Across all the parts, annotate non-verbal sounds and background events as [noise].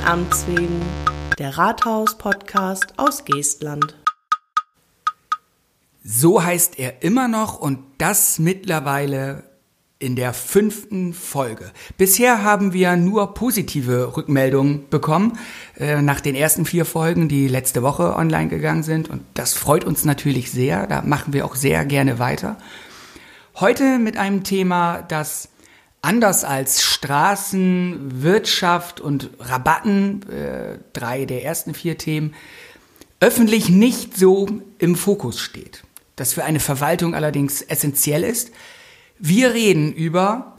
Ihren Amts wegen. Der Rathaus-Podcast aus Geestland. So heißt er immer noch und das mittlerweile in der fünften Folge. Bisher haben wir nur positive Rückmeldungen bekommen äh, nach den ersten vier Folgen, die letzte Woche online gegangen sind. Und das freut uns natürlich sehr. Da machen wir auch sehr gerne weiter. Heute mit einem Thema, das anders als Straßen, Wirtschaft und Rabatten, äh, drei der ersten vier Themen, öffentlich nicht so im Fokus steht. Das für eine Verwaltung allerdings essentiell ist – wir reden über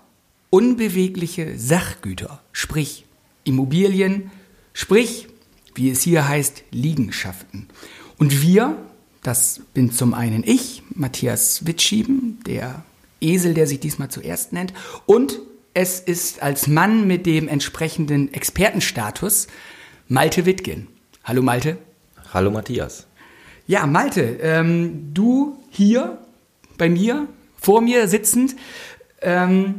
unbewegliche Sachgüter, sprich Immobilien, sprich, wie es hier heißt, Liegenschaften. Und wir, das bin zum einen ich, Matthias Witschieben, der Esel, der sich diesmal zuerst nennt, und es ist als Mann mit dem entsprechenden Expertenstatus Malte Wittgen. Hallo Malte. Hallo Matthias. Ja, Malte, ähm, du hier bei mir vor mir sitzend. Ähm,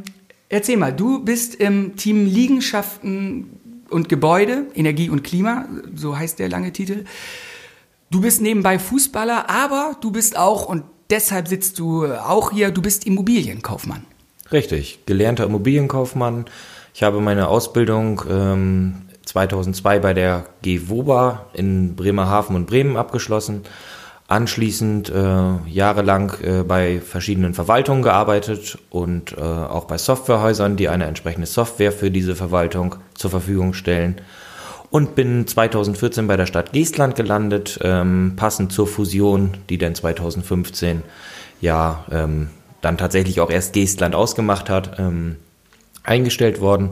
erzähl mal, du bist im Team Liegenschaften und Gebäude, Energie und Klima, so heißt der lange Titel. Du bist nebenbei Fußballer, aber du bist auch, und deshalb sitzt du auch hier, du bist Immobilienkaufmann. Richtig, gelernter Immobilienkaufmann. Ich habe meine Ausbildung ähm, 2002 bei der GWOBA in Bremerhaven und Bremen abgeschlossen anschließend äh, jahrelang äh, bei verschiedenen Verwaltungen gearbeitet und äh, auch bei Softwarehäusern, die eine entsprechende Software für diese Verwaltung zur Verfügung stellen. Und bin 2014 bei der Stadt Geestland gelandet, ähm, passend zur Fusion, die dann 2015 ja ähm, dann tatsächlich auch erst Geestland ausgemacht hat, ähm, eingestellt worden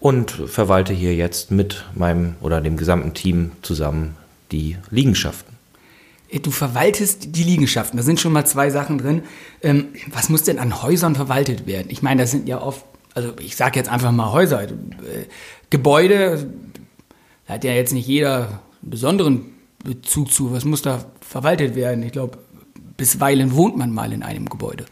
und verwalte hier jetzt mit meinem oder dem gesamten Team zusammen die Liegenschaften. Äh, du verwaltest die Liegenschaften. Da sind schon mal zwei Sachen drin. Ähm, was muss denn an Häusern verwaltet werden? Ich meine, das sind ja oft, also ich sage jetzt einfach mal Häuser. Äh, Gebäude, da hat ja jetzt nicht jeder einen besonderen Bezug zu. Was muss da verwaltet werden? Ich glaube, bisweilen wohnt man mal in einem Gebäude.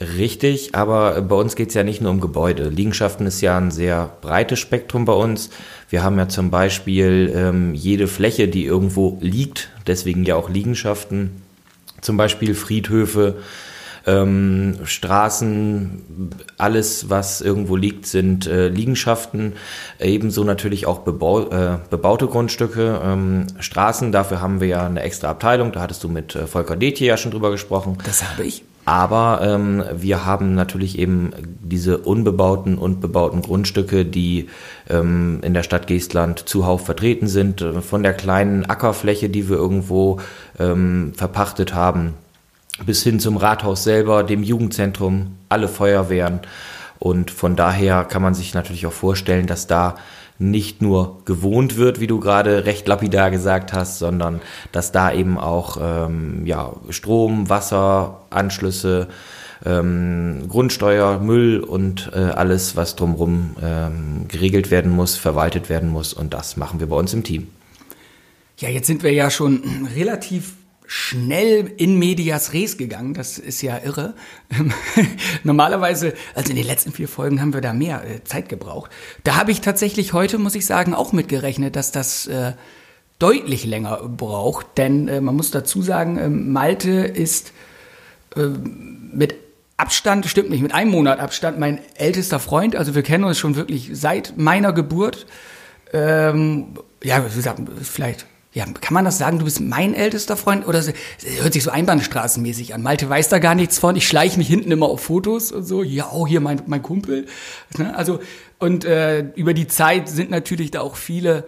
Richtig, aber bei uns geht es ja nicht nur um Gebäude. Liegenschaften ist ja ein sehr breites Spektrum bei uns. Wir haben ja zum Beispiel ähm, jede Fläche, die irgendwo liegt, deswegen ja auch Liegenschaften, zum Beispiel Friedhöfe, ähm, Straßen, alles, was irgendwo liegt, sind äh, Liegenschaften. Ebenso natürlich auch bebau äh, bebaute Grundstücke, ähm, Straßen. Dafür haben wir ja eine extra Abteilung. Da hattest du mit äh, Volker Detje ja schon drüber gesprochen. Das habe ich. Aber ähm, wir haben natürlich eben diese unbebauten und bebauten Grundstücke, die ähm, in der Stadt Geestland zuhauf vertreten sind, von der kleinen Ackerfläche, die wir irgendwo ähm, verpachtet haben, bis hin zum Rathaus selber, dem Jugendzentrum, alle Feuerwehren. Und von daher kann man sich natürlich auch vorstellen, dass da nicht nur gewohnt wird, wie du gerade recht lapidar gesagt hast, sondern dass da eben auch ähm, ja, Strom, Wasser, Anschlüsse, ähm, Grundsteuer, Müll und äh, alles, was drumherum ähm, geregelt werden muss, verwaltet werden muss. Und das machen wir bei uns im Team. Ja, jetzt sind wir ja schon relativ schnell in medias res gegangen. Das ist ja irre. [laughs] Normalerweise, also in den letzten vier Folgen haben wir da mehr äh, Zeit gebraucht. Da habe ich tatsächlich heute, muss ich sagen, auch mitgerechnet, dass das äh, deutlich länger braucht. Denn äh, man muss dazu sagen, äh, Malte ist äh, mit Abstand, stimmt nicht, mit einem Monat Abstand mein ältester Freund. Also wir kennen uns schon wirklich seit meiner Geburt. Ähm, ja, wie gesagt, vielleicht ja, kann man das sagen, du bist mein ältester Freund? Oder hört sich so einbahnstraßenmäßig an. Malte weiß da gar nichts von. Ich schleiche mich hinten immer auf Fotos und so. Ja, oh, hier mein, mein Kumpel. Ne, also, und äh, über die Zeit sind natürlich da auch viele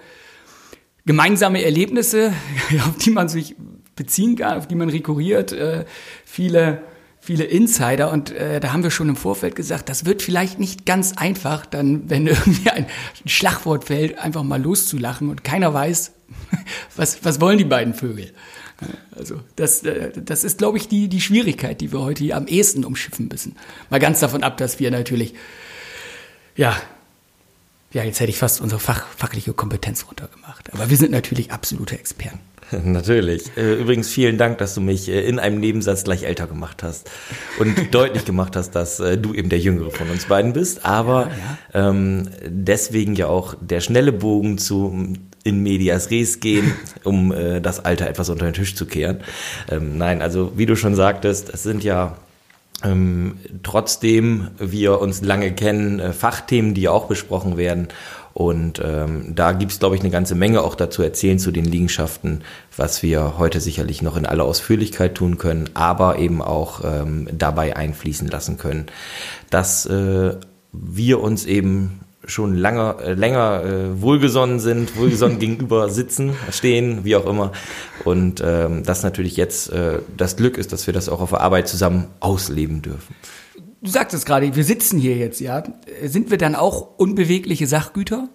gemeinsame Erlebnisse, [laughs] auf die man sich beziehen kann, auf die man rekurriert. Äh, viele viele Insider und äh, da haben wir schon im Vorfeld gesagt, das wird vielleicht nicht ganz einfach, dann, wenn [laughs] irgendwie ein Schlagwort fällt, einfach mal loszulachen und keiner weiß, [laughs] was, was wollen die beiden Vögel. Also das, äh, das ist, glaube ich, die, die Schwierigkeit, die wir heute hier am ehesten umschiffen müssen. Mal ganz davon ab, dass wir natürlich, ja, Ja, jetzt hätte ich fast unsere Fach, fachliche Kompetenz runtergemacht. Aber wir sind natürlich absolute Experten. [laughs] Natürlich. Äh, übrigens vielen Dank, dass du mich äh, in einem Nebensatz gleich älter gemacht hast und [laughs] deutlich gemacht hast, dass äh, du eben der Jüngere von uns beiden bist. Aber ja, ja. Ähm, deswegen ja auch der schnelle Bogen zu in medias res gehen, [laughs] um äh, das Alter etwas unter den Tisch zu kehren. Ähm, nein, also wie du schon sagtest, es sind ja ähm, trotzdem wir uns lange kennen, äh, Fachthemen, die auch besprochen werden. Und ähm, da gibt's glaube ich, eine ganze Menge auch dazu erzählen zu den Liegenschaften, was wir heute sicherlich noch in aller Ausführlichkeit tun können, aber eben auch ähm, dabei einfließen lassen können, dass äh, wir uns eben schon lange, äh, länger äh, wohlgesonnen sind, wohlgesonnen [laughs] gegenüber sitzen, stehen, wie auch immer. Und ähm, das natürlich jetzt äh, das Glück ist, dass wir das auch auf der Arbeit zusammen ausleben dürfen. Du sagst es gerade, wir sitzen hier jetzt, ja. Sind wir dann auch unbewegliche Sachgüter?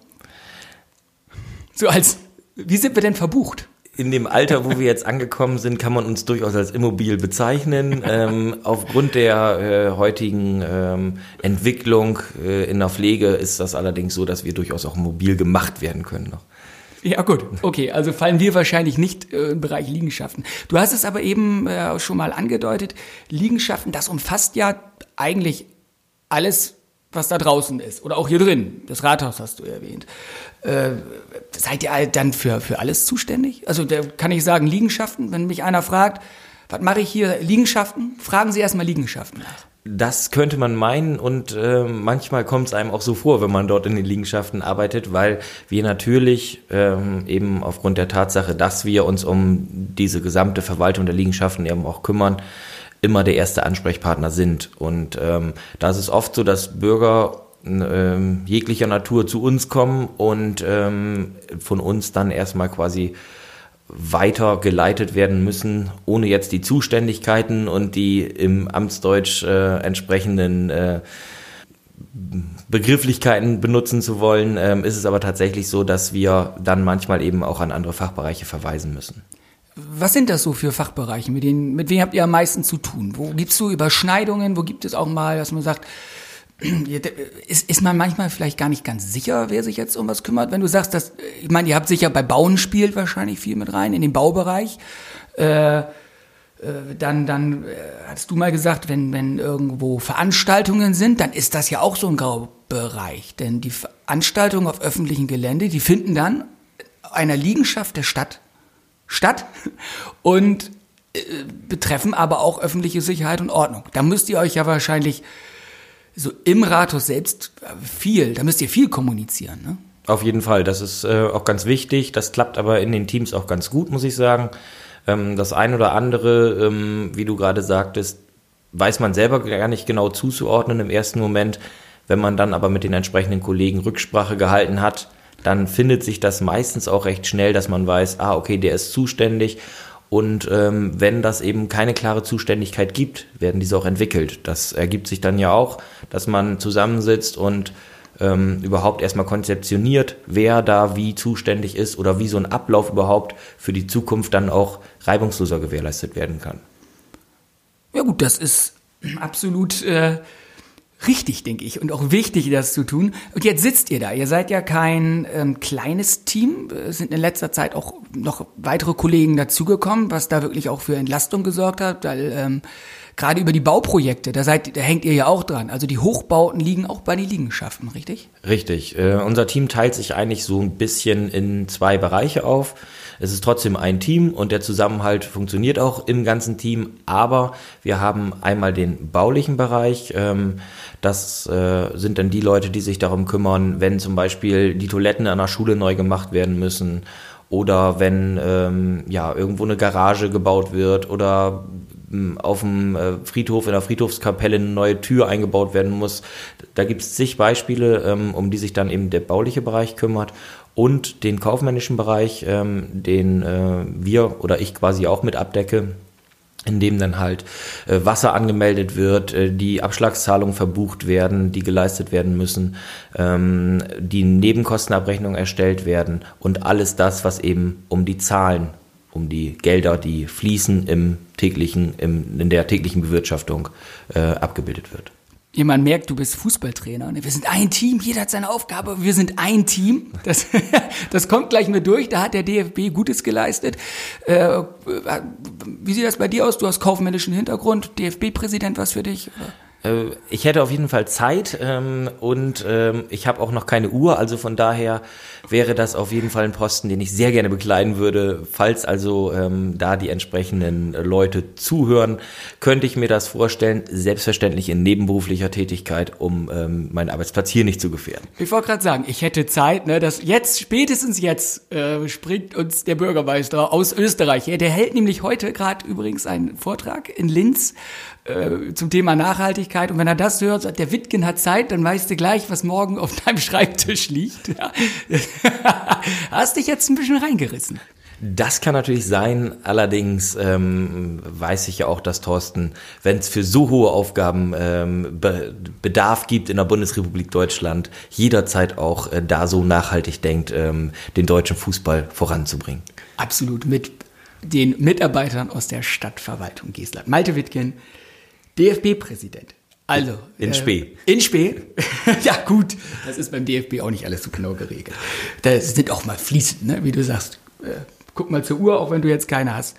So als, wie sind wir denn verbucht? In dem Alter, wo wir jetzt angekommen sind, kann man uns durchaus als immobil bezeichnen. [laughs] Ähm, aufgrund der äh, heutigen ähm, Entwicklung äh, in der Pflege ist das allerdings so, dass wir durchaus auch mobil gemacht werden können noch. Ja gut, okay, also fallen wir wahrscheinlich nicht äh, im Bereich Liegenschaften. Du hast es aber eben äh, schon mal angedeutet, Liegenschaften, das umfasst ja eigentlich alles, was da draußen ist oder auch hier drin. Das Rathaus hast du erwähnt. Äh, seid ihr dann für, für alles zuständig? Also da kann ich sagen, Liegenschaften, wenn mich einer fragt, was mache ich hier, Liegenschaften? Fragen Sie erstmal Liegenschaften nach. Das könnte man meinen und äh, manchmal kommt es einem auch so vor, wenn man dort in den Liegenschaften arbeitet, weil wir natürlich ähm, eben aufgrund der Tatsache, dass wir uns um diese gesamte Verwaltung der Liegenschaften eben auch kümmern, immer der erste Ansprechpartner sind. Und ähm, da ist es oft so, dass Bürger ähm, jeglicher Natur zu uns kommen und ähm, von uns dann erstmal quasi weiter geleitet werden müssen, ohne jetzt die Zuständigkeiten und die im Amtsdeutsch äh, entsprechenden äh, Begrifflichkeiten benutzen zu wollen, ähm, ist es aber tatsächlich so, dass wir dann manchmal eben auch an andere Fachbereiche verweisen müssen. Was sind das so für Fachbereiche? Mit, denen, mit wem habt ihr am meisten zu tun? Wo gibt es so Überschneidungen? Wo gibt es auch mal, dass man sagt, [clears throat] ist, ist man manchmal vielleicht gar nicht ganz sicher, wer sich jetzt um was kümmert, wenn du sagst, dass, ich meine, ihr habt sicher bei Bauen spielt wahrscheinlich viel mit rein, in den Baubereich. Äh, äh, dann, dann äh, hast du mal gesagt, wenn, wenn irgendwo Veranstaltungen sind, dann ist das ja auch so ein Graubereich. Denn die Veranstaltungen auf öffentlichem Gelände, die finden dann einer Liegenschaft der Stadt statt und äh, betreffen aber auch öffentliche Sicherheit und Ordnung. Da müsst ihr euch ja wahrscheinlich so im Rathaus selbst viel, da müsst ihr viel kommunizieren, ne? Auf jeden Fall, das ist äh, auch ganz wichtig. Das klappt aber in den Teams auch ganz gut, muss ich sagen. Ähm, das ein oder andere, ähm, wie du gerade sagtest, weiß man selber gar nicht genau zuzuordnen im ersten Moment. Wenn man dann aber mit den entsprechenden Kollegen Rücksprache gehalten hat, dann findet sich das meistens auch recht schnell, dass man weiß, ah, okay, der ist zuständig und ähm, wenn das eben keine klare Zuständigkeit gibt, werden diese auch entwickelt. Das ergibt sich dann ja auch, dass man zusammensitzt und ähm, überhaupt erstmal konzeptioniert, wer da wie zuständig ist oder wie so ein Ablauf überhaupt für die Zukunft dann auch reibungsloser gewährleistet werden kann. Ja gut, das ist absolut äh, richtig, denke ich, und auch wichtig, das zu tun. Und jetzt sitzt ihr da. Ihr seid ja kein ähm, kleines Team. Es sind in letzter Zeit auch noch weitere Kollegen dazugekommen, was da wirklich auch für Entlastung gesorgt hat, weil ähm, gerade über die Bauprojekte, da, seid, da hängt ihr ja auch dran. Also die Hochbauten liegen auch bei den Liegenschaften, richtig? Richtig. Äh, unser Team teilt sich eigentlich so ein bisschen in zwei Bereiche auf. Es ist trotzdem ein Team und der Zusammenhalt funktioniert auch im ganzen Team. Aber wir haben einmal den baulichen Bereich. Ähm, das äh, sind dann die Leute, die sich darum kümmern, wenn zum Beispiel die Toiletten an der Schule neu gemacht werden müssen oder wenn ähm, ja irgendwo eine Garage gebaut wird oder auf dem äh, Friedhof in der Friedhofskapelle eine neue Tür eingebaut werden muss. Da gibt es zig Beispiele, ähm, um die sich dann eben der bauliche Bereich kümmert und den kaufmännischen Bereich, ähm, den äh, wir oder ich quasi auch mit abdecke in dem dann halt äh, Wasser angemeldet wird, äh, die Abschlagszahlungen verbucht werden, die geleistet werden müssen, ähm, die Nebenkostenabrechnungen erstellt werden und alles das, was eben um die Zahlen, um die Gelder, die fließen im täglichen, im, in der täglichen Bewirtschaftung äh, abgebildet wird. jemand merkt, du bist Fußballtrainer. Ne? Wir sind ein Team, jeder hat seine Aufgabe, wir sind ein Team. Das, [laughs] das kommt gleich mit durch, da hat der DFB Gutes geleistet. Äh, wie sieht das bei dir aus? Du hast kaufmännischen Hintergrund, DFB-Präsident, was für dich? Oder? Äh, ich hätte auf jeden Fall Zeit ähm, und ähm, ich habe auch noch keine Uhr, also von daher wäre das auf jeden Fall ein Posten, den ich sehr gerne bekleiden würde. Falls also ähm, da die entsprechenden Leute zuhören, könnte ich mir das vorstellen, selbstverständlich in nebenberuflicher Tätigkeit, um ähm, meinen Arbeitsplatz hier nicht zu gefährden. Ich wollte gerade sagen, ich hätte Zeit, ne, dass jetzt, spätestens jetzt, äh, springt uns der Bürgermeister aus Österreich. Der hält nämlich heute gerade übrigens einen Vortrag in Linz äh, zum Thema Nachhaltigkeit. Und wenn er das hört, sagt, der Wittgen hat Zeit, dann weißt du gleich, was morgen auf deinem Schreibtisch liegt. Ja. [laughs] Hast dich jetzt ein bisschen reingerissen. Das kann natürlich sein. Allerdings ähm, weiß ich ja auch, dass Thorsten, wenn es für so hohe Aufgaben ähm, Be Bedarf gibt in der Bundesrepublik Deutschland, jederzeit auch äh, da so nachhaltig denkt, ähm, den deutschen Fußball voranzubringen. Absolut mit den Mitarbeitern aus der Stadtverwaltung Geestland. Malte Wittgen, DFB-Präsident. Also. In äh, Spee. In Spee. [laughs] ja, gut. Das ist beim DFB auch nicht alles so genau geregelt. Da sind auch mal fließend, ne? wie du sagst. Äh, guck mal zur Uhr, auch wenn du jetzt keine hast.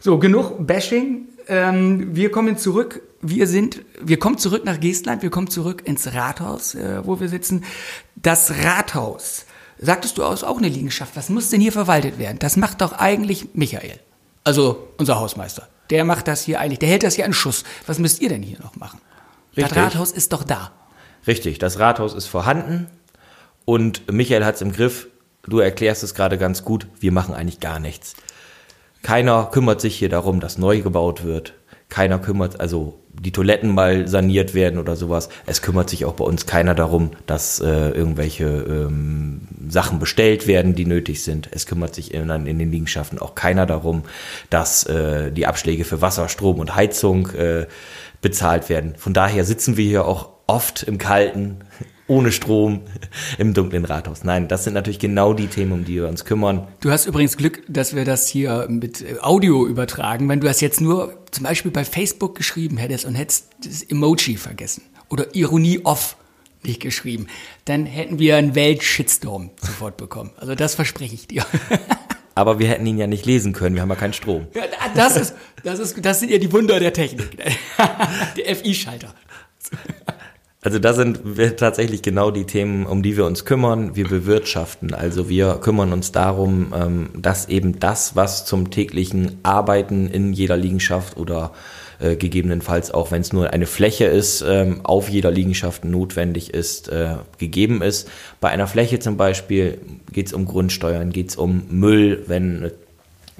So, genug Bashing. Ähm, wir kommen zurück. Wir sind, wir kommen zurück nach Geestland. Wir kommen zurück ins Rathaus, äh, wo wir sitzen. Das Rathaus. Sagtest du aus auch eine Liegenschaft? Was muss denn hier verwaltet werden? Das macht doch eigentlich Michael. Also unser Hausmeister. Der macht das hier eigentlich, der hält das hier an Schuss. Was müsst ihr denn hier noch machen? Richtig. Das Rathaus ist doch da. Richtig, das Rathaus ist vorhanden und Michael hat es im Griff. Du erklärst es gerade ganz gut. Wir machen eigentlich gar nichts. Keiner kümmert sich hier darum, dass neu gebaut wird. Keiner kümmert, also die Toiletten mal saniert werden oder sowas. Es kümmert sich auch bei uns keiner darum, dass äh, irgendwelche ähm, Sachen bestellt werden, die nötig sind. Es kümmert sich in, in den Liegenschaften auch keiner darum, dass äh, die Abschläge für Wasser, Strom und Heizung äh, bezahlt werden. Von daher sitzen wir hier auch oft im Kalten, ohne Strom, im dunklen Rathaus. Nein, das sind natürlich genau die Themen, um die wir uns kümmern. Du hast übrigens Glück, dass wir das hier mit Audio übertragen. Wenn du das jetzt nur zum Beispiel bei Facebook geschrieben hättest und hättest das Emoji vergessen oder Ironie off nicht geschrieben, dann hätten wir einen Weltshitstorm sofort bekommen. Also das verspreche ich dir. [laughs] Aber wir hätten ihn ja nicht lesen können, wir haben ja keinen Strom. Ja, das, ist, das, ist, das sind ja die Wunder der Technik. [laughs] der FI-Schalter. Also da sind wir tatsächlich genau die Themen, um die wir uns kümmern. Wir bewirtschaften. Also wir kümmern uns darum, ähm, dass eben das, was zum täglichen Arbeiten in jeder Liegenschaft oder äh, gegebenenfalls auch, wenn es nur eine Fläche ist, ähm, auf jeder Liegenschaft notwendig ist, äh, gegeben ist. Bei einer Fläche zum Beispiel geht es um Grundsteuern, geht es um Müll, wenn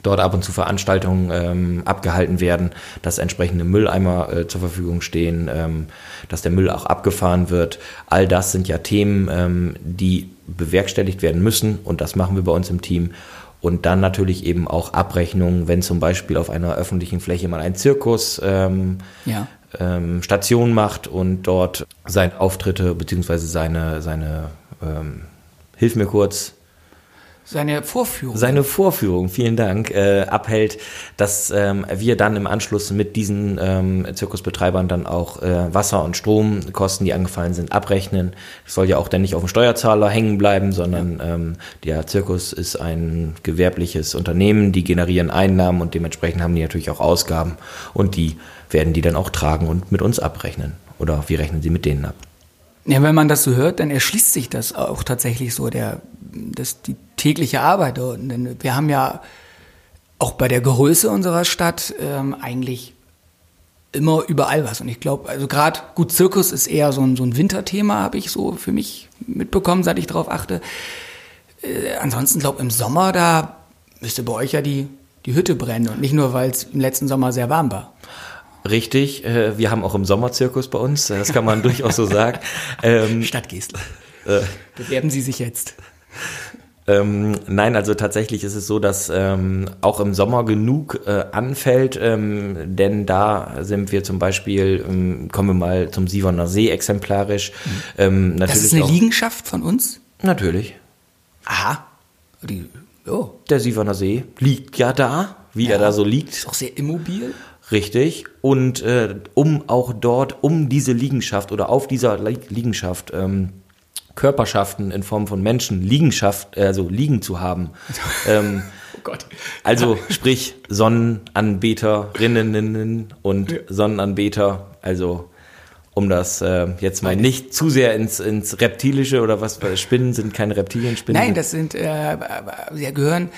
dort ab und zu Veranstaltungen ähm, abgehalten werden, dass entsprechende Mülleimer äh, zur Verfügung stehen, ähm, dass der Müll auch abgefahren wird. All das sind ja Themen, ähm, die bewerkstelligt werden müssen und das machen wir bei uns im Team. Und dann natürlich eben auch Abrechnungen, wenn zum Beispiel auf einer öffentlichen Fläche mal ein Zirkus ähm, ja. ähm, Station macht und dort seine Auftritte beziehungsweise seine, seine ähm, hilf mir kurz, seine Vorführung. Seine Vorführung, vielen Dank, äh, abhält, dass ähm, wir dann im Anschluss mit diesen ähm, Zirkusbetreibern dann auch äh, Wasser- und Stromkosten, die angefallen sind, abrechnen. Das soll ja auch dann nicht auf dem Steuerzahler hängen bleiben, sondern ja. ähm, der Zirkus ist ein gewerbliches Unternehmen, die generieren Einnahmen und dementsprechend haben die natürlich auch Ausgaben und die werden die dann auch tragen und mit uns abrechnen. Oder wir rechnen sie mit denen ab. Ja, wenn man das so hört, dann erschließt sich das auch tatsächlich so, der, das, die tägliche Arbeit dort. Denn wir haben ja auch bei der Größe unserer Stadt ähm, eigentlich immer überall was. Und ich glaube, also gerade gut, Zirkus ist eher so ein, so ein Winterthema, habe ich so für mich mitbekommen, seit ich darauf achte. Äh, ansonsten glaube im Sommer, da müsste bei euch ja die, die Hütte brennen und nicht nur, weil es im letzten Sommer sehr warm war. Richtig, äh, wir haben auch im Sommerzirkus bei uns, das kann man [laughs] durchaus so sagen. Ähm, Stadtgästler. Äh, Bewerben Sie sich jetzt. Ähm, nein, also tatsächlich ist es so, dass ähm, auch im Sommer genug äh, anfällt, ähm, denn da sind wir zum Beispiel, ähm, kommen wir mal zum Sieverner See exemplarisch. Mhm. Ähm, das ist eine auch, Liegenschaft von uns? Natürlich. Aha. Die, oh. Der Sieverner See liegt ja da, wie ja. er da so liegt. Ist auch sehr immobil. Richtig. Und äh, um auch dort, um diese Liegenschaft oder auf dieser Liegenschaft ähm, Körperschaften in Form von Menschen Liegenschaft, also liegen zu haben. [laughs] ähm, oh Gott. Also sprich Sonnenanbeterinnen und ja. Sonnenanbeter, also um das äh, jetzt mal nicht zu sehr ins, ins Reptilische oder was, Spinnen sind keine Reptilien, Spinnen. Nein, das sind, äh, ja, gehören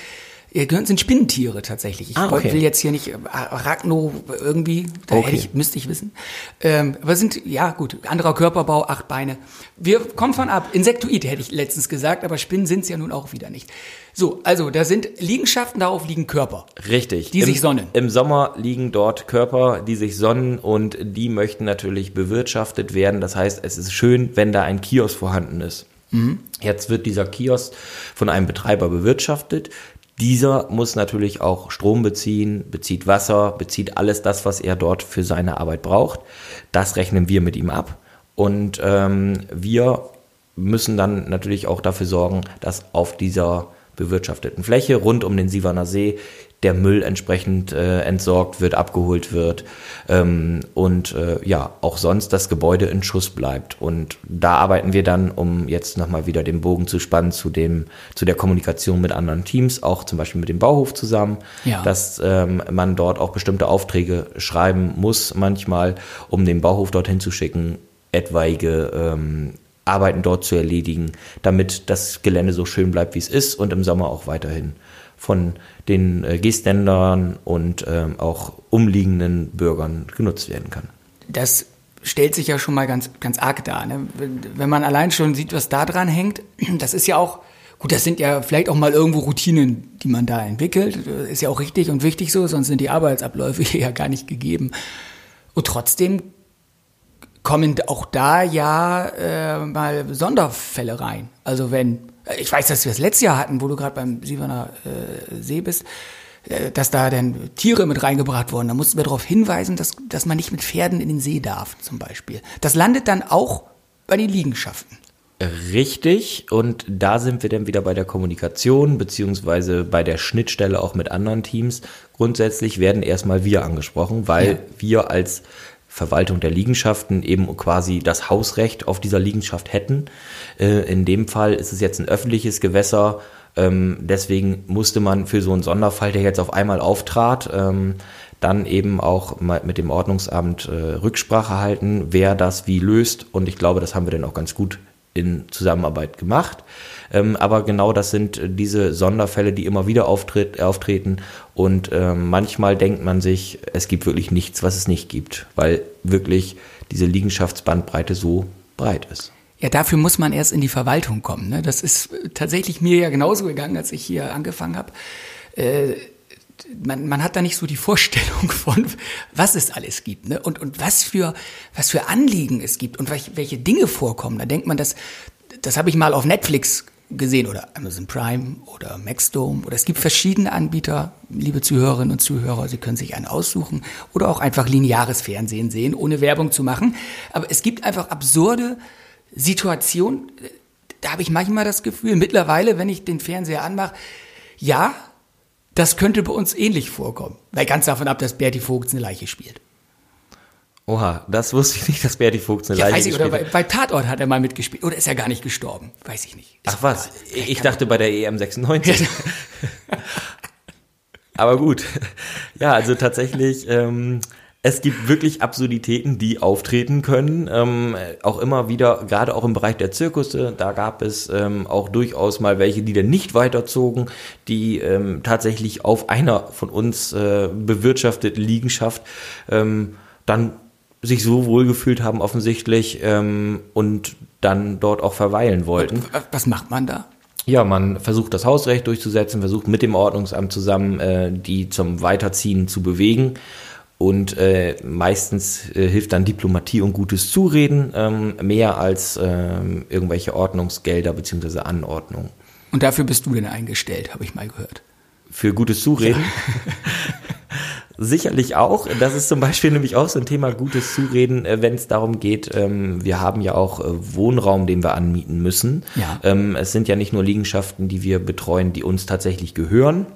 ja, gehören sind Spinnentiere tatsächlich. Ich ah, okay. will jetzt hier nicht äh, Arachno irgendwie, da okay. ich, müsste ich wissen. Ähm, aber sind, ja gut, anderer Körperbau, acht Beine. Wir kommen von ab. Insektoid hätte ich letztens gesagt, aber Spinnen sind es ja nun auch wieder nicht. So, also da sind Liegenschaften, darauf liegen Körper. Richtig. Die Im, sich sonnen. Im Sommer liegen dort Körper, die sich sonnen und die möchten natürlich bewirtschaftet werden. Das heißt, es ist schön, wenn da ein Kiosk vorhanden ist. Mhm. Jetzt wird dieser Kiosk von einem Betreiber bewirtschaftet. Dieser muss natürlich auch Strom beziehen, bezieht Wasser, bezieht alles das, was er dort für seine Arbeit braucht. Das rechnen wir mit ihm ab. Und ähm, wir müssen dann natürlich auch dafür sorgen, dass auf dieser bewirtschafteten Fläche rund um den Sivaner See der Müll entsprechend äh, entsorgt wird, abgeholt wird ähm, und äh, ja, auch sonst das Gebäude in Schuss bleibt. Und da arbeiten wir dann, um jetzt nochmal wieder den Bogen zu spannen zu dem, zu der Kommunikation mit anderen Teams, auch zum Beispiel mit dem Bauhof zusammen, ja. dass ähm, man dort auch bestimmte Aufträge schreiben muss, manchmal, um den Bauhof dorthin zu schicken, etwaige ähm, Arbeiten dort zu erledigen, damit das Gelände so schön bleibt, wie es ist und im Sommer auch weiterhin von den äh, und ähm, auch umliegenden Bürgern genutzt werden kann. Das stellt sich ja schon mal ganz, ganz arg dar. Ne? Wenn man allein schon sieht, was da dran hängt, [clears throat] das ist ja auch, gut, das sind ja vielleicht auch mal irgendwo Routinen, die man da entwickelt. Ist ja auch richtig und wichtig so, sonst sind die Arbeitsabläufe [laughs] ja gar nicht gegeben. Und trotzdem kommen auch da ja äh, mal Sonderfälle rein. Also wenn ich weiß, dass wir das letztes Jahr hatten, wo du gerade beim Siebener äh, See bist, äh, dass da dann Tiere mit reingebracht wurden. Da mussten wir darauf hinweisen, dass, dass man nicht mit Pferden in den See darf, zum Beispiel. Das landet dann auch bei den Liegenschaften. Richtig, und da sind wir dann wieder bei der Kommunikation, beziehungsweise bei der Schnittstelle auch mit anderen Teams. Grundsätzlich werden erstmal wir angesprochen, weil ja. wir als Verwaltung der Liegenschaften eben quasi das Hausrecht auf dieser Liegenschaft hätten. Äh, in dem Fall ist es jetzt ein öffentliches Gewässer. Ähm, deswegen musste man für so einen Sonderfall, der jetzt auf einmal auftrat, ähm, dann eben auch mit dem Ordnungsamt äh, Rücksprache halten, wer das wie löst. Und ich glaube, das haben wir dann auch ganz gut in Zusammenarbeit gemacht. Ähm, aber genau das sind diese Sonderfälle, die immer wieder auftritt, auftreten. Und ähm, manchmal denkt man sich, es gibt wirklich nichts, was es nicht gibt, weil wirklich diese Liegenschaftsbandbreite so breit ist. Ja, dafür muss man erst in die Verwaltung kommen. Ne? Das ist tatsächlich mir ja genauso gegangen, als ich hier angefangen habe. Äh, man, man hat da nicht so die Vorstellung von, was es alles gibt ne? und, und was, für, was für Anliegen es gibt und welche, welche Dinge vorkommen. Da denkt man, das, das habe ich mal auf Netflix gesehen oder Amazon Prime oder Maxdome oder es gibt verschiedene Anbieter, liebe Zuhörerinnen und Zuhörer, Sie können sich einen aussuchen oder auch einfach lineares Fernsehen sehen, ohne Werbung zu machen. Aber es gibt einfach absurde Situationen, da habe ich manchmal das Gefühl, mittlerweile, wenn ich den Fernseher anmache, ja, das könnte bei uns ähnlich vorkommen. Weil ganz davon ab, dass Berti Vogt eine Leiche spielt. Oha, das wusste ich nicht, dass Berti Vogt eine ja, Leiche weiß ich, oder bei, bei, Tatort hat er mal mitgespielt. Oder ist er gar nicht gestorben? Weiß ich nicht. Ist Ach was, ich dachte bei der EM 96. [laughs] Aber gut. Ja, also tatsächlich, ähm, es gibt wirklich Absurditäten, die auftreten können. Ähm, auch immer wieder, gerade auch im Bereich der Zirkusse, da gab es ähm, auch durchaus mal welche, die dann nicht weiterzogen, die ähm, tatsächlich auf einer von uns äh, bewirtschafteten Liegenschaft ähm, dann sich so wohlgefühlt haben offensichtlich ähm, und dann dort auch verweilen wollten. Was macht man da? Ja, man versucht das Hausrecht durchzusetzen, versucht mit dem Ordnungsamt zusammen äh, die zum Weiterziehen zu bewegen und äh, meistens äh, hilft dann Diplomatie und gutes Zureden ähm, mehr als äh, irgendwelche Ordnungsgelder beziehungsweise Anordnungen. Und dafür bist du denn eingestellt, habe ich mal gehört. Für gutes Zureden? [laughs] Sicherlich auch. Das ist zum Beispiel nämlich auch so ein Thema gutes Zureden, äh, wenn es darum geht, ähm, wir haben ja auch äh, Wohnraum, den wir anmieten müssen. Ja. Ähm, es sind ja nicht nur Liegenschaften, die wir betreuen, die uns tatsächlich gehören,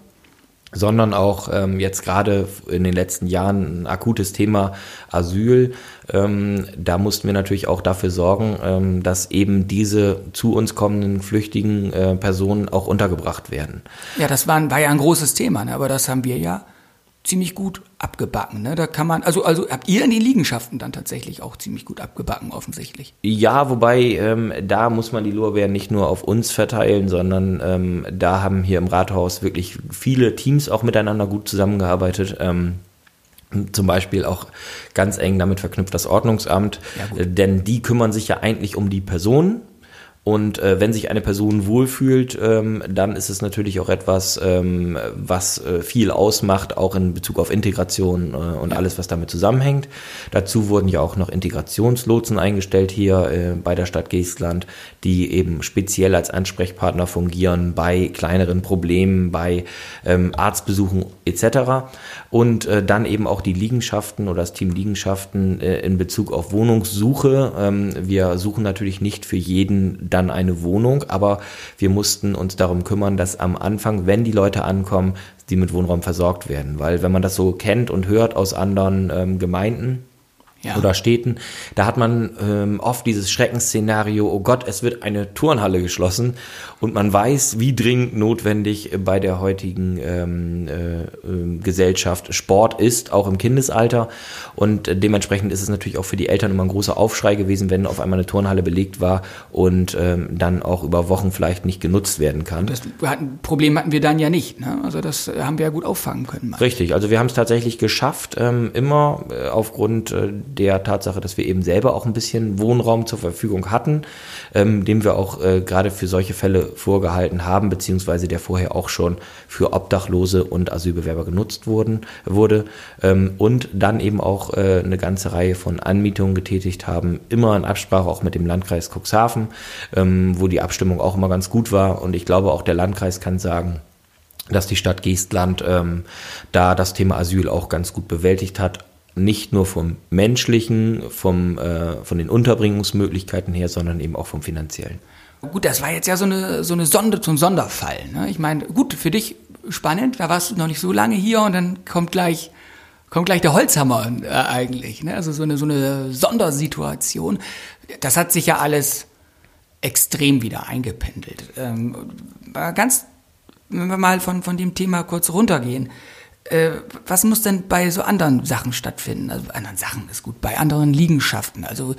sondern auch ähm, jetzt gerade in den letzten Jahren ein akutes Thema Asyl. Ähm, da mussten wir natürlich auch dafür sorgen, ähm, dass eben diese zu uns kommenden flüchtigen äh, Personen auch untergebracht werden. Ja, das war, war ja ein großes Thema, ne? aber das haben wir ja ziemlich gut abgebacken. Ne? Da kann man, also, also habt ihr in den Liegenschaften dann tatsächlich auch ziemlich gut abgebacken, offensichtlich. Ja, wobei ähm, da muss man die Lorbeeren nicht nur auf uns verteilen, sondern ähm, da haben hier im Rathaus wirklich viele Teams auch miteinander gut zusammengearbeitet. Ähm, zum Beispiel auch ganz eng damit verknüpft das Ordnungsamt, ja, denn die kümmern sich ja eigentlich um die Personen und äh, wenn sich eine Person wohlfühlt, ähm, dann ist es natürlich auch etwas, ähm, was äh, viel ausmacht, auch in Bezug auf Integration äh, und ja. alles, was damit zusammenhängt. Dazu wurden ja auch noch Integrationslotsen eingestellt hier äh, bei der Stadt Geestland, die eben speziell als Ansprechpartner fungieren bei kleineren Problemen, bei ähm, Arztbesuchen etc. Und äh, dann eben auch die Liegenschaften oder das Team Liegenschaften äh, in Bezug auf Wohnungssuche. Ähm, wir suchen natürlich nicht für jeden dann eine Wohnung, aber wir mussten uns darum kümmern, dass am Anfang, wenn die Leute ankommen, die mit Wohnraum versorgt werden. Weil wenn man das so kennt und hört aus anderen ähm, Gemeinden, ja. oder Städten, da hat man ähm, oft dieses Schreckensszenario, oh Gott, es wird eine Turnhalle geschlossen und man weiß, wie dringend notwendig bei der heutigen ähm, äh, äh, Gesellschaft Sport ist, auch im Kindesalter und äh, dementsprechend ist es natürlich auch für die Eltern immer ein großer Aufschrei gewesen, wenn auf einmal eine Turnhalle belegt war und ähm, dann auch über Wochen vielleicht nicht genutzt werden kann. Das Problem hatten wir dann ja nicht, ne? also das haben wir ja gut auffangen können. Richtig, also wir haben es tatsächlich geschafft, ähm, immer äh, aufgrund äh, der Tatsache, dass wir eben selber auch ein bisschen Wohnraum zur Verfügung hatten, ähm, den wir auch äh, gerade für solche Fälle vorgehalten haben, beziehungsweise der vorher auch schon für Obdachlose und Asylbewerber genutzt wurden, wurde ähm, und dann eben auch äh, eine ganze Reihe von Anmietungen getätigt haben, immer in Absprache auch mit dem Landkreis Cuxhaven, ähm, wo die Abstimmung auch immer ganz gut war. Und ich glaube auch der Landkreis kann sagen, dass die Stadt Geestland ähm, da das Thema Asyl auch ganz gut bewältigt hat, nicht nur vom menschlichen, vom, äh, von den Unterbringungsmöglichkeiten her, sondern eben auch vom finanziellen. Gut, das war jetzt ja so eine, so eine Sonde zum Sonderfall. Ne? Ich meine, gut, für dich spannend, da warst du noch nicht so lange hier und dann kommt gleich, kommt gleich der Holzhammer äh, eigentlich. Ne? Also so eine, so eine Sondersituation. Das hat sich ja alles extrem wieder eingependelt. Ähm, ganz, wenn wir mal von, von dem Thema kurz runtergehen, äh, was muss denn bei so anderen Sachen stattfinden? Also anderen Sachen ist gut, bei anderen Liegenschaften. Also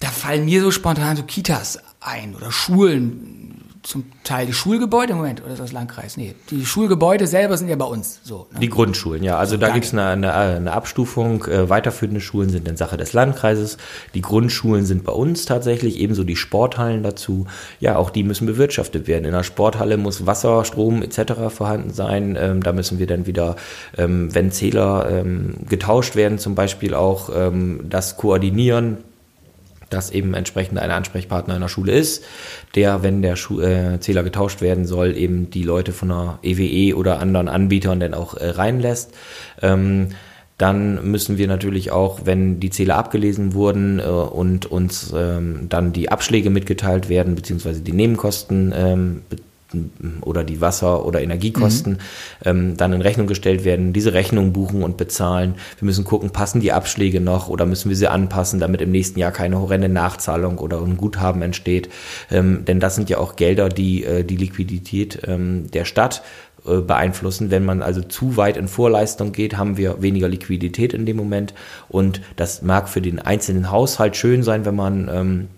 da fallen mir so spontan so Kitas ein oder Schulen, zum Teil die Schulgebäude, Moment, oder ist das Landkreis? Nee, die Schulgebäude selber sind ja bei uns so. Ne? Die Grundschulen, ja. Also so, da gibt es eine, eine, eine, Abstufung. Äh, weiterführende Schulen sind in Sache des Landkreises. Die Grundschulen sind bei uns tatsächlich, ebenso die Sporthallen dazu. Ja, auch die müssen bewirtschaftet werden. In der Sporthalle muss Wasser, Strom etc. vorhanden sein. Ähm, da müssen wir dann wieder, ähm, wenn Zähler ähm, getauscht werden, zum Beispiel auch ähm, das koordinieren dass eben entsprechend ein Ansprechpartner in der Schule ist, der, wenn der Schu äh, Zähler getauscht werden soll, eben die Leute von der EWE e oder anderen Anbietern dann auch äh, reinlässt. Ähm, dann müssen wir natürlich auch, wenn die Zähler abgelesen wurden äh, und uns ähm, dann die Abschläge mitgeteilt werden, beziehungsweise die Nebenkosten ähm, oder die Wasser- oder Energiekosten mhm. ähm, dann in Rechnung gestellt werden, diese Rechnung buchen und bezahlen. Wir müssen gucken, passen die Abschläge noch oder müssen wir sie anpassen, damit im nächsten Jahr keine horrende Nachzahlung oder ein Guthaben entsteht. Ähm, denn das sind ja auch Gelder, die äh, die Liquidität ähm, der Stadt äh, beeinflussen. Wenn man also zu weit in Vorleistung geht, haben wir weniger Liquidität in dem Moment. Und das mag für den einzelnen Haushalt schön sein, wenn man ähm,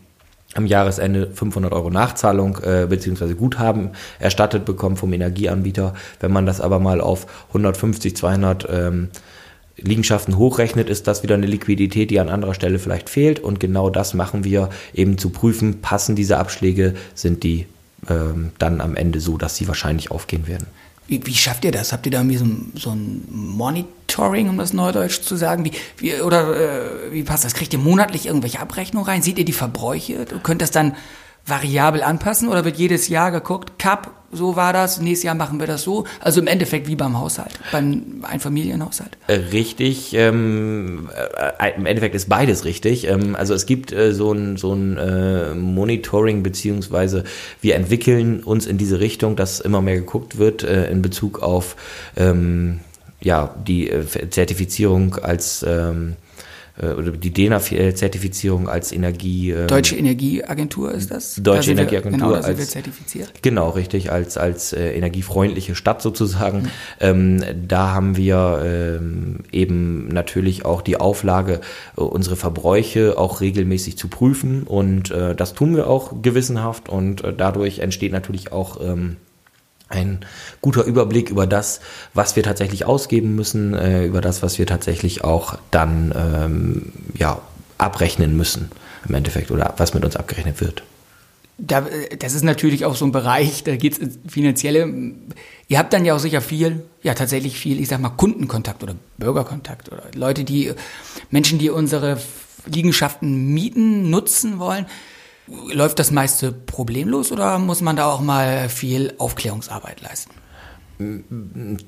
am Jahresende 500 Euro Nachzahlung äh, bzw. Guthaben erstattet bekommen vom Energieanbieter. Wenn man das aber mal auf 150, 200 ähm, Liegenschaften hochrechnet, ist das wieder eine Liquidität, die an anderer Stelle vielleicht fehlt. Und genau das machen wir eben zu prüfen, passen diese Abschläge, sind die ähm, dann am Ende so, dass sie wahrscheinlich aufgehen werden. Wie, wie schafft ihr das? Habt ihr da irgendwie so, so ein Monitoring, um das Neudeutsch zu sagen? Wie, wie, oder äh, wie passt das? Kriegt ihr monatlich irgendwelche Abrechnungen rein? Seht ihr die Verbräuche? Könnt das dann variabel anpassen oder wird jedes Jahr geguckt, Cup, so war das, nächstes Jahr machen wir das so? Also im Endeffekt wie beim Haushalt, beim Einfamilienhaushalt. Äh, richtig, ähm, äh, im Endeffekt ist beides richtig. Ähm, also es gibt äh, so ein, so ein Monitoring, beziehungsweise wir entwickeln uns in diese Richtung, dass immer mehr geguckt wird in Bezug auf ähm, ja, die Zertifizierung als ähm, äh, oder die DENA-Zertifizierung als Energie. Ähm, Deutsche Energieagentur ist das? Deutsche da Energieagentur. Wir, genau, da als, wir zertifiziert. Genau, richtig, als, als äh, energiefreundliche Stadt sozusagen. Mhm. Ähm, da haben wir ähm, eben natürlich auch die Auflage, äh, unsere Verbräuche auch regelmäßig zu prüfen und äh, das tun wir auch gewissenhaft und äh, dadurch entsteht natürlich auch ähm, ein guter Überblick über das, was wir tatsächlich ausgeben müssen, äh, über das, was wir tatsächlich auch dann ähm, ja, abrechnen müssen im Endeffekt oder was mit uns abgerechnet wird. Da, äh, das ist natürlich auch so ein Bereich, da geht es ins Finanzielle. Ihr habt dann ja auch sicher viel, ja tatsächlich viel, ich sag mal, Kundenkontakt oder Bürgerkontakt oder Leute, die, Menschen, die unsere Liegenschaften mieten, nutzen wollen. Läuft das meiste problemlos oder muss man da auch mal viel Aufklärungsarbeit leisten?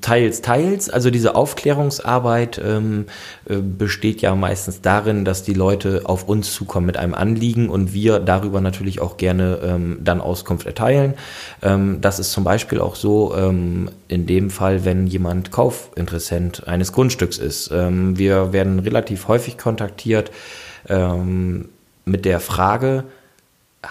Teils, teils. Also diese Aufklärungsarbeit ähm, äh, besteht ja meistens darin, dass die Leute auf uns zukommen mit einem Anliegen und wir darüber natürlich auch gerne ähm, dann Auskunft erteilen. Ähm, das ist zum Beispiel auch so ähm, in dem Fall, wenn jemand Kaufinteressent eines Grundstücks ist. Ähm, wir werden relativ häufig kontaktiert ähm, mit der Frage,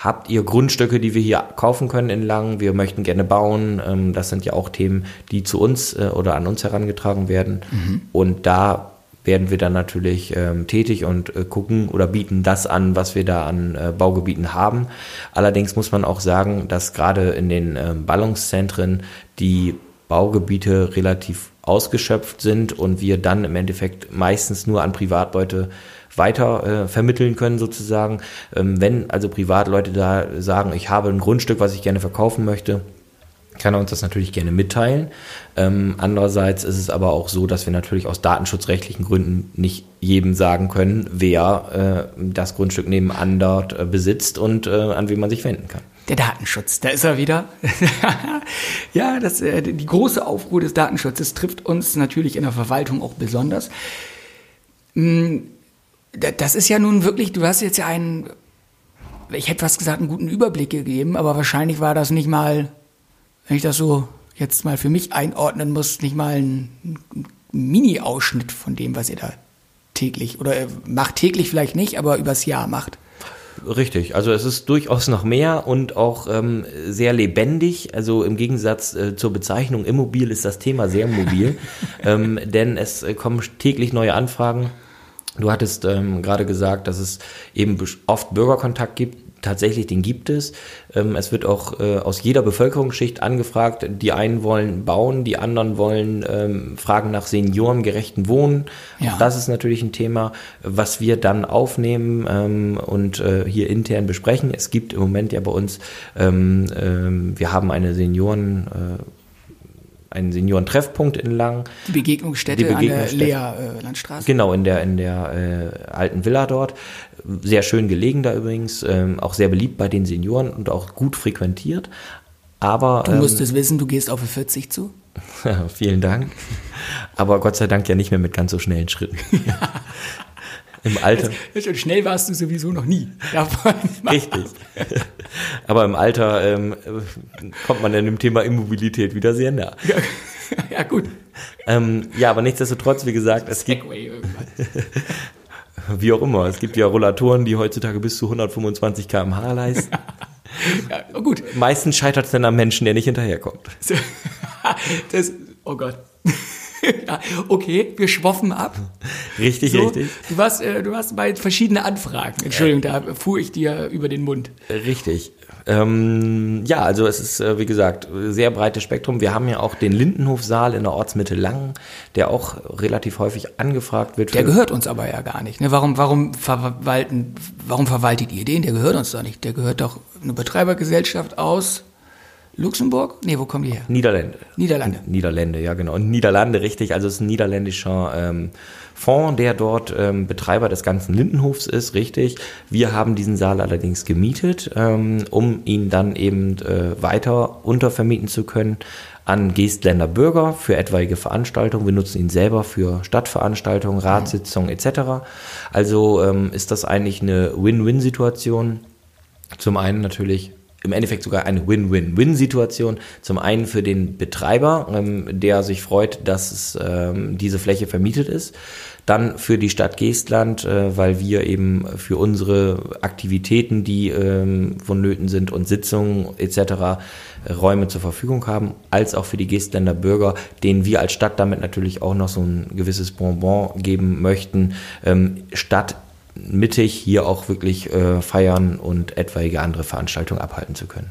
habt ihr Grundstücke, die wir hier kaufen können in Langen? Wir möchten gerne bauen. Ähm, das sind ja auch Themen, die zu uns äh, oder an uns herangetragen werden. Mhm. Und da werden wir dann natürlich ähm, tätig und äh, gucken oder bieten das an, was wir da an äh, Baugebieten haben. Allerdings muss man auch sagen, dass gerade in den äh, Ballungszentren die Baugebiete relativ ausgeschöpft sind und wir dann im Endeffekt meistens nur an Privatleute weiter äh, vermitteln können sozusagen. Ähm, wenn also Privatleute da sagen, ich habe ein Grundstück, was ich gerne verkaufen möchte, kann er uns das natürlich gerne mitteilen. Ähm, andererseits ist es aber auch so, dass wir natürlich aus datenschutzrechtlichen Gründen nicht jedem sagen können, wer äh, das Grundstück nebenan dort äh, besitzt und äh, an wen man sich wenden kann. Der Datenschutz, da ist er wieder. [laughs] ja, das, äh, die große Aufruhr des Datenschutzes trifft uns natürlich in der Verwaltung auch besonders. Hm, das ist ja nun wirklich, du hast jetzt ja einen, ich hätte fast gesagt, einen guten Überblick gegeben, aber wahrscheinlich war das nicht mal, wenn ich das so jetzt mal für mich einordnen muss, nicht mal ein, Mini-Ausschnitt von dem, was ihr da täglich oder äh, macht täglich vielleicht nicht, aber übers Jahr macht. Richtig, also es ist durchaus noch mehr und auch ähm, sehr lebendig. Also im Gegensatz äh, zur Bezeichnung immobil ist das Thema sehr mobil, [laughs] ähm, denn es äh, kommen täglich neue Anfragen Du hattest ähm, gerade gesagt, dass es eben oft Bürgerkontakt gibt. Tatsächlich, den gibt es. Ähm, es wird auch äh, aus jeder Bevölkerungsschicht angefragt. Die einen wollen bauen, die anderen wollen ähm, fragen nach seniorengerechten Wohnen. Ja. Das ist natürlich ein Thema, was wir dann aufnehmen ähm, und äh, hier intern besprechen. Es gibt im Moment ja bei uns, ähm, ähm, wir haben eine Senioren äh, einen Seniorentreffpunkt in Lang. Die Begegnungsstätte, die Begegnungsstätte an der Lea-Landstraße. Genau, in der, in der äh, alten Villa dort. Sehr schön gelegen da übrigens, ähm, auch sehr beliebt bei den Senioren und auch gut frequentiert. Aber, du musst ähm, es wissen, du gehst auf 40 zu. [laughs] vielen Dank. Aber Gott sei Dank ja nicht mehr mit ganz so schnellen Schritten. [laughs] Im Alter. [laughs] Also, schnell warst du sowieso noch nie. [laughs] Richtig. [laughs] Aber im Alter ähm, kommt man dann dem Thema Immobilität wieder sehr nah. Ja, ja gut. Ähm, ja, aber nichtsdestotrotz, wie gesagt, es gibt. wie auch immer, es gibt ja Rollatoren, die heutzutage bis zu 125 km/h leisten. Ja, oh gut. Meistens scheitert es dann am Menschen, der nicht hinterherkommt. Das, oh Gott. [laughs] okay, wir schwoffen ab. Richtig, so, richtig. Du warst, äh, du warst bei verschiedenen Anfragen. Entschuldigung, da fuhr ich dir über den Mund. Richtig. Ähm, ja, also es ist, äh, wie gesagt, sehr breites Spektrum. Wir haben ja auch den Lindenhofsaal in der Ortsmitte Langen, der auch relativ häufig angefragt wird. Der gehört uns aber ja gar nicht. Ne? Warum, warum, verwalten, warum verwaltet ihr den? Der gehört uns doch nicht. Der gehört doch eine Betreibergesellschaft aus Luxemburg? Nee, wo kommen die her? Niederlande. Niederlande. Niederlande, ja genau. Niederlande, richtig. Also es ist ein niederländischer ähm, Fonds, der dort ähm, Betreiber des ganzen Lindenhofs ist, richtig. Wir haben diesen Saal allerdings gemietet, ähm, um ihn dann eben äh, weiter untervermieten zu können an Geestländer Bürger für etwaige Veranstaltungen. Wir nutzen ihn selber für Stadtveranstaltungen, Ratssitzungen etc. Also ähm, ist das eigentlich eine Win-Win-Situation. Zum einen natürlich im Endeffekt sogar eine Win-Win-Win-Situation. Zum einen für den Betreiber, ähm, der sich freut, dass es, ähm, diese Fläche vermietet ist. Dann für die Stadt Geestland, äh, weil wir eben für unsere Aktivitäten, die ähm, vonnöten sind und Sitzungen etc. Räume zur Verfügung haben, als auch für die Geestländer Bürger, denen wir als Stadt damit natürlich auch noch so ein gewisses Bonbon geben möchten. Ähm, Stadt mittig hier auch wirklich äh, feiern und etwaige andere Veranstaltungen abhalten zu können.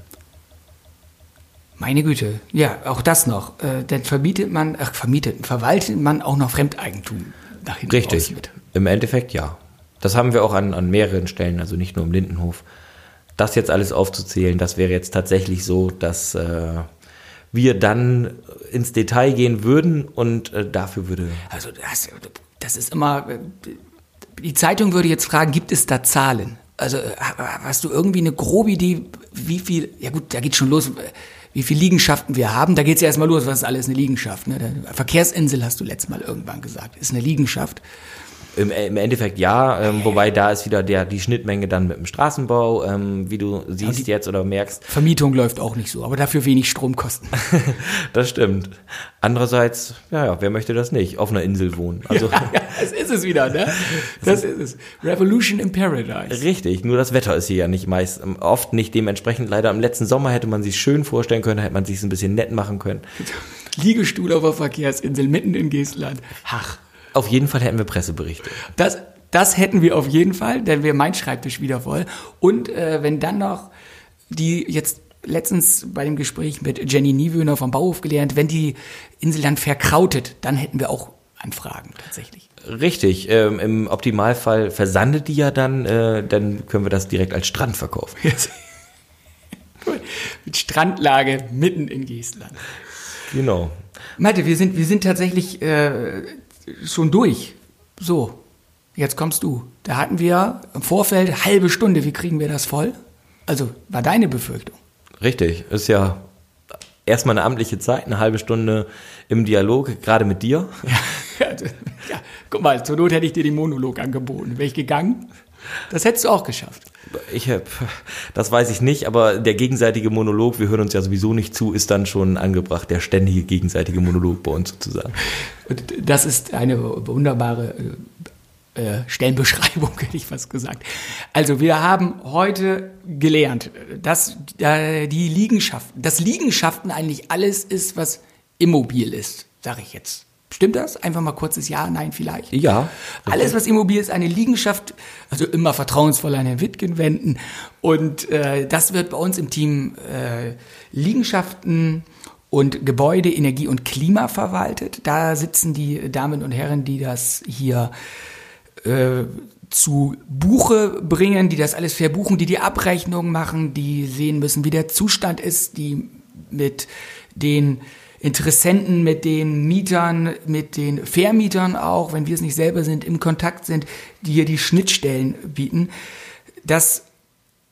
Meine Güte, ja, auch das noch. Äh, denn vermietet man, ach, vermietet, verwaltet man auch noch Fremdeigentum nach hinten Richtig. Im Endeffekt ja. Das haben wir auch an, an mehreren Stellen, also nicht nur im Lindenhof. Das jetzt alles aufzuzählen, das wäre jetzt tatsächlich so, dass äh, wir dann ins Detail gehen würden und äh, dafür würde. Also das, das ist immer. Die Zeitung würde jetzt fragen, gibt es da Zahlen? Also äh, hast du irgendwie eine grobe Idee, wie viel, ja gut, da geht schon los, wie viele Liegenschaften wir haben. Da geht es ja erstmal los, was ist alles eine Liegenschaft. Ne? Verkehrsinsel hast du letztes Mal irgendwann gesagt, ist eine Liegenschaft. Im, Im, Endeffekt ja, ähm, wobei da ist wieder der, die Schnittmenge dann mit dem Straßenbau, ähm, wie du siehst jetzt oder merkst. Vermietung läuft auch nicht so, aber dafür wenig Stromkosten. [laughs] das stimmt. Andererseits, ja, ja, wer möchte das nicht? Auf einer Insel wohnen. Also, ja, [laughs] ja, das ist es wieder, ne? Das ist es. Revolution in Paradise. Richtig, nur das Wetter ist hier ja nicht meist, ähm, oft nicht dementsprechend. Leider im letzten Sommer hätte man sich schön vorstellen können, hätte man sich ein bisschen nett machen können. [laughs] Liegestuhl auf der Verkehrsinsel mitten in Geestland. Ach. Auf jeden Fall hätten wir Presseberichte. Das, das hätten wir auf jeden Fall, denn wir mein Schreibtisch wieder voll. Und äh, wenn dann noch die jetzt letztens bei dem Gespräch mit Jenny Niewöhner vom Bauhof gelernt, wenn die Insel dann verkrautet, dann hätten wir auch Anfragen tatsächlich. Richtig. Ähm, Im Optimalfall versandet die ja dann, äh, dann können wir das direkt als Strand verkaufen. [laughs] Mit Strandlage mitten in Geestland. Genau. Malte, wir sind, wir sind tatsächlich äh, schon durch. So, jetzt kommst du. Da hatten wir im Vorfeld halbe Stunde. Wie kriegen wir das voll? Also, war deine Befürchtung. Richtig, ist ja erstmal eine amtliche Zeit, eine halbe Stunde im Dialog, gerade mit dir. [laughs] Ja, ja, guck mal, zur Not hätte ich dir den Monolog angeboten. Wäre ich gegangen? Das hättest du auch geschafft. Ich hab, das weiß ich nicht, aber der gegenseitige Monolog, wir hören uns ja sowieso nicht zu, ist dann schon angebracht, der ständige gegenseitige Monolog bei uns sozusagen. Das ist eine wunderbare äh, äh Stellenbeschreibung, [laughs] hätte ich fast gesagt. Also wir haben heute gelernt, dass äh, die Liegenschaften, dass Liegenschaften eigentlich alles ist, was immobil ist, sage ich jetzt. Stimmt das? Einfach mal kurzes Ja, Nein vielleicht. Ja. Alles, was immobil ist, eine Liegenschaft, also immer vertrauensvoll an Herrn Wittgen wenden. Und äh, das wird bei uns im Team äh, Liegenschaften und Gebäude, Energie und Klima verwaltet. Da sitzen die Damen und Herren, die das hier äh, zu Buche bringen, die das alles verbuchen, die die Abrechnung machen, die sehen müssen, wie der Zustand ist, die mit den Interessenten, mit den Mietern, mit den Vermietern auch, wenn wir es nicht selber sind, im Kontakt sind, die hier die Schnittstellen bieten. Das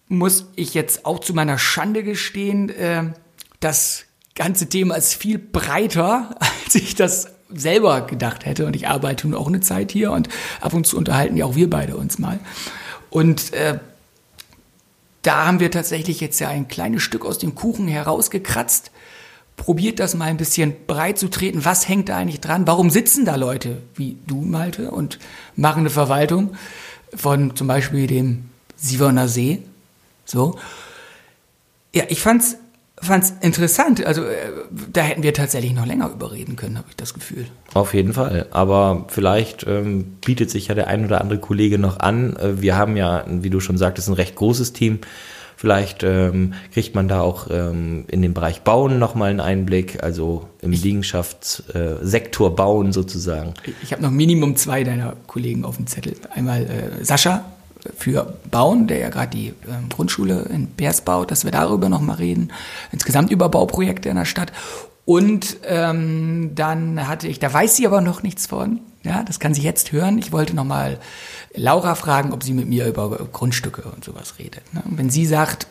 muss ich jetzt auch zu meiner Schande gestehen. Äh, das ganze Thema ist viel breiter, [laughs] als ich das selber gedacht hätte. Und ich arbeite nun auch eine Zeit hier und ab und zu unterhalten ja auch wir beide uns mal. Und äh, da haben wir tatsächlich jetzt ja ein kleines Stück aus dem Kuchen herausgekratzt probiert das mal ein bisschen breit zu treten. Was hängt da eigentlich dran? Warum sitzen da Leute wie du, Malte, und machen eine Verwaltung von zum Beispiel dem Sieverner See? So. Ja, ich fand's, fand's interessant. Also, äh, da hätten wir tatsächlich noch länger überreden können, habe ich das Gefühl. Auf jeden Fall. Aber vielleicht ähm, bietet sich ja der ein oder andere Kollege noch an. Äh, wir haben ja, wie du schon sagtest, ein recht großes Team. Vielleicht ähm, kriegt man da auch ähm, in den Bereich Bauen nochmal einen Einblick, also im Liegenschaftssektor äh, Bauen sozusagen. Ich habe noch Minimum zwei deiner Kollegen auf dem Zettel. Einmal äh, Sascha für bauen, der ja gerade die ähm, Grundschule in Beers baut, dass wir darüber nochmal reden. Insgesamt über Bauprojekte in der Stadt. Und ähm, dann hatte ich, da weiß sie aber noch nichts von. Ja, das kann sie jetzt hören. Ich wollte nochmal Laura fragen, ob sie mit mir über Grundstücke und sowas redet. Ne? Und wenn sie sagt,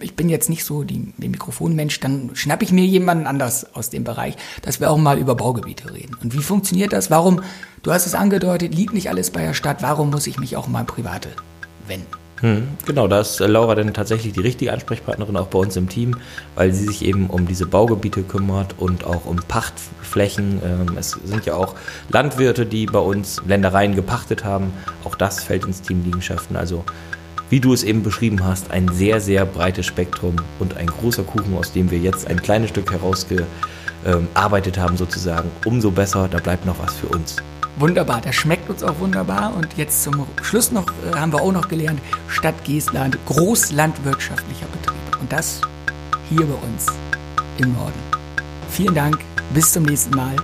ich bin jetzt nicht so die, der Mikrofonmensch, dann schnappe ich mir jemanden anders aus dem Bereich, dass wir auch mal über Baugebiete reden. Und wie funktioniert das? Warum, du hast es angedeutet, liegt nicht alles bei der Stadt, warum muss ich mich auch mal Private wenden? Hm, genau, da ist Laura dann tatsächlich die richtige Ansprechpartnerin auch bei uns im Team, weil sie sich eben um diese Baugebiete kümmert und auch um Pachtflächen. Ähm, es sind ja auch Landwirte, die bei uns Ländereien gepachtet haben. Auch das fällt ins Team Liegenschaften. Also wie du es eben beschrieben hast, ein sehr, sehr breites Spektrum und ein großer Kuchen, aus dem wir jetzt ein kleines Stück herausgearbeitet haben sozusagen. Umso besser, da bleibt noch was für uns. Wunderbar, das schmeckt uns auch wunderbar. Und jetzt zum Schluss noch äh, haben wir auch noch gelernt, Stadt Geestland, großlandwirtschaftlicher Betrieb. Und das hier bei uns im Norden. Vielen Dank, bis zum nächsten Mal.